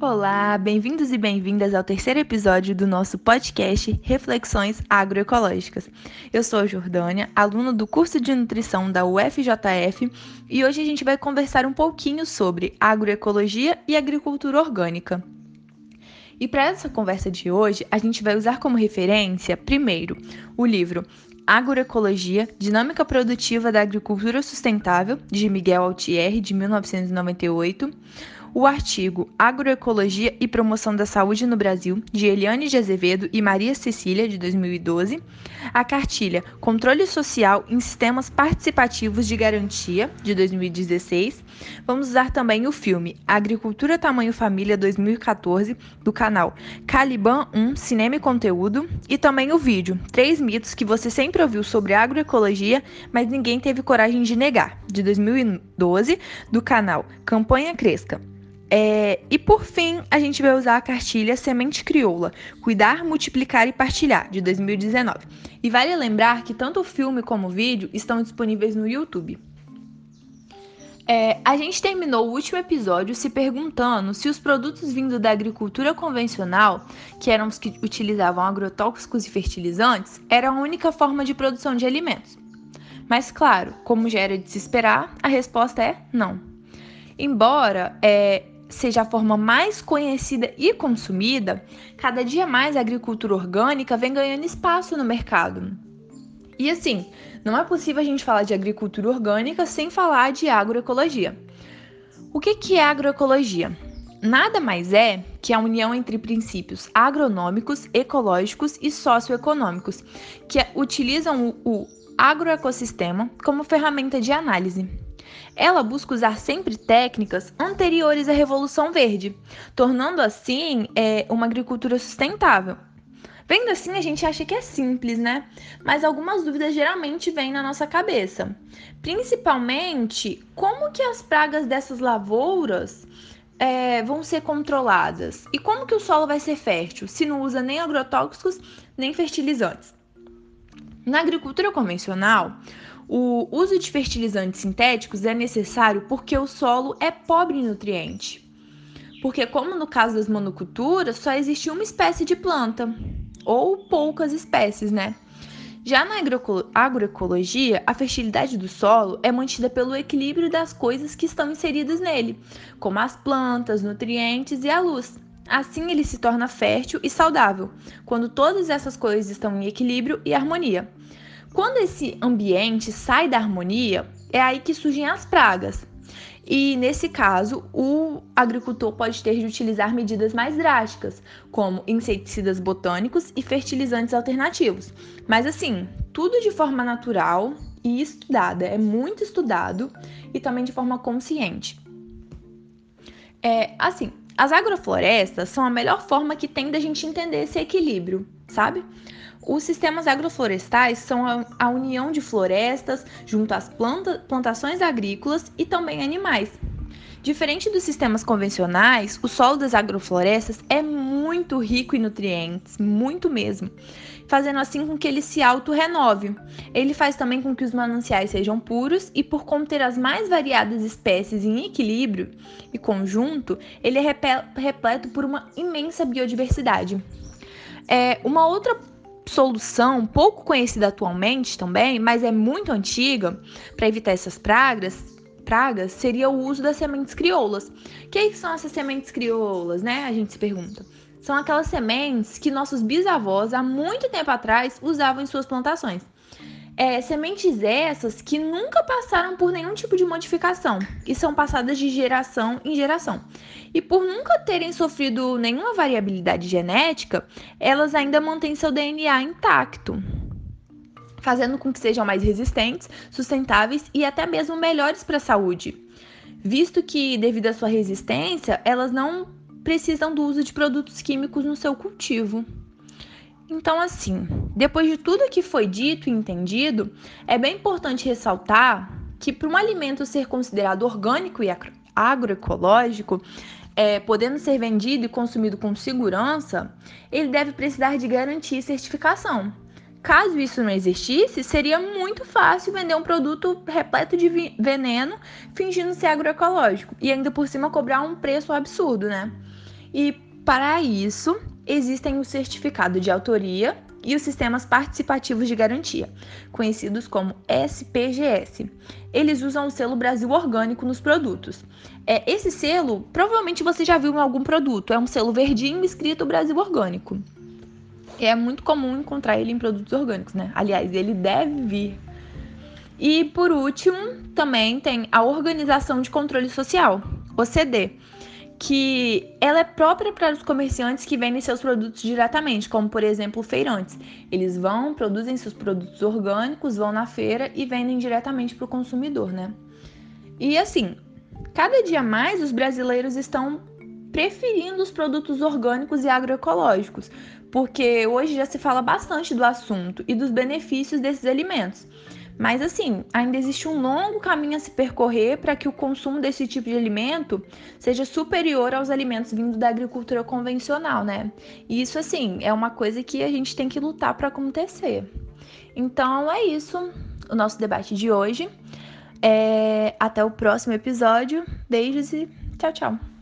Olá, bem-vindos e bem-vindas ao terceiro episódio do nosso podcast Reflexões Agroecológicas. Eu sou a Jordânia, aluna do curso de nutrição da UFJF, e hoje a gente vai conversar um pouquinho sobre agroecologia e agricultura orgânica. E para essa conversa de hoje, a gente vai usar como referência, primeiro, o livro Agroecologia, Dinâmica Produtiva da Agricultura Sustentável, de Miguel Altieri, de 1998 o artigo Agroecologia e Promoção da Saúde no Brasil, de Eliane de Azevedo e Maria Cecília, de 2012, a cartilha Controle Social em Sistemas Participativos de Garantia, de 2016. Vamos usar também o filme Agricultura Tamanho Família 2014, do canal Caliban 1 Cinema e Conteúdo, e também o vídeo Três mitos que você sempre ouviu sobre agroecologia, mas ninguém teve coragem de negar, de 2012, do canal Campanha Cresca. É, e por fim, a gente vai usar a cartilha Semente Crioula, Cuidar, Multiplicar e Partilhar, de 2019. E vale lembrar que tanto o filme como o vídeo estão disponíveis no YouTube. É, a gente terminou o último episódio se perguntando se os produtos vindos da agricultura convencional, que eram os que utilizavam agrotóxicos e fertilizantes, eram a única forma de produção de alimentos. Mas, claro, como já era de se esperar, a resposta é não. Embora é, seja a forma mais conhecida e consumida, cada dia mais a agricultura orgânica vem ganhando espaço no mercado. E assim, não é possível a gente falar de agricultura orgânica sem falar de agroecologia. O que, que é agroecologia? Nada mais é que a união entre princípios agronômicos, ecológicos e socioeconômicos, que utilizam o agroecossistema como ferramenta de análise. Ela busca usar sempre técnicas anteriores à Revolução Verde, tornando assim é, uma agricultura sustentável. Vendo assim, a gente acha que é simples, né? Mas algumas dúvidas geralmente vêm na nossa cabeça. Principalmente, como que as pragas dessas lavouras é, vão ser controladas? E como que o solo vai ser fértil se não usa nem agrotóxicos nem fertilizantes? Na agricultura convencional, o uso de fertilizantes sintéticos é necessário porque o solo é pobre em nutrientes. Porque, como no caso das monoculturas, só existe uma espécie de planta, ou poucas espécies, né? Já na agroecologia, a fertilidade do solo é mantida pelo equilíbrio das coisas que estão inseridas nele, como as plantas, nutrientes e a luz. Assim, ele se torna fértil e saudável, quando todas essas coisas estão em equilíbrio e harmonia. Quando esse ambiente sai da harmonia, é aí que surgem as pragas. E nesse caso, o agricultor pode ter de utilizar medidas mais drásticas, como inseticidas botânicos e fertilizantes alternativos. Mas assim, tudo de forma natural e estudada, é muito estudado e também de forma consciente. É, assim, as agroflorestas são a melhor forma que tem da gente entender esse equilíbrio, sabe? Os sistemas agroflorestais são a, união de florestas junto às planta, plantações agrícolas e também animais. Diferente dos sistemas convencionais, o solo das agroflorestas é muito rico em nutrientes, muito mesmo, fazendo assim com que ele se auto-renove. Ele faz também com que os mananciais sejam puros e, por conter as mais variadas espécies em equilíbrio e conjunto, ele é repleto por uma imensa biodiversidade. É, uma outra solução pouco conhecida atualmente também, mas é muito antiga para evitar essas pragas, pragas seria o uso das sementes crioulas. O que são essas sementes crioulas, né? A gente se pergunta. São aquelas sementes que nossos bisavós há muito tempo atrás usavam em suas plantações é, sementes essas que nunca passaram por nenhum tipo de modificação e são passadas de geração em geração. E por nunca terem sofrido nenhuma variabilidade genética, elas ainda mantêm seu DNA intacto, fazendo com que sejam mais resistentes, sustentáveis e até mesmo melhores para a saúde. Visto que, devido à sua resistência, elas não precisam do uso de produtos químicos no seu cultivo. Então, assim, depois de tudo que foi dito e entendido, é bem importante ressaltar que para um alimento ser considerado orgânico e agroecológico, é, podendo ser vendido e consumido com segurança, ele deve precisar de garantia e certificação. Caso isso não existisse, seria muito fácil vender um produto repleto de veneno fingindo ser agroecológico e ainda por cima cobrar um preço absurdo, né? E para isso, existem o certificado de autoria e os sistemas participativos de garantia, conhecidos como SPGS. Eles usam o selo Brasil Orgânico nos produtos. É, esse selo, provavelmente você já viu em algum produto, é um selo verdinho escrito Brasil Orgânico. É muito comum encontrar ele em produtos orgânicos, né? Aliás, ele deve vir. E por último, também tem a Organização de Controle Social, OCD que ela é própria para os comerciantes que vendem seus produtos diretamente, como por exemplo feirantes. Eles vão, produzem seus produtos orgânicos, vão na feira e vendem diretamente para o consumidor, né? E assim, cada dia mais os brasileiros estão preferindo os produtos orgânicos e agroecológicos, porque hoje já se fala bastante do assunto e dos benefícios desses alimentos. Mas assim, ainda existe um longo caminho a se percorrer para que o consumo desse tipo de alimento seja superior aos alimentos vindos da agricultura convencional, né? E isso assim, é uma coisa que a gente tem que lutar para acontecer. Então é isso, o nosso debate de hoje. É... Até o próximo episódio. Beijos e tchau, tchau.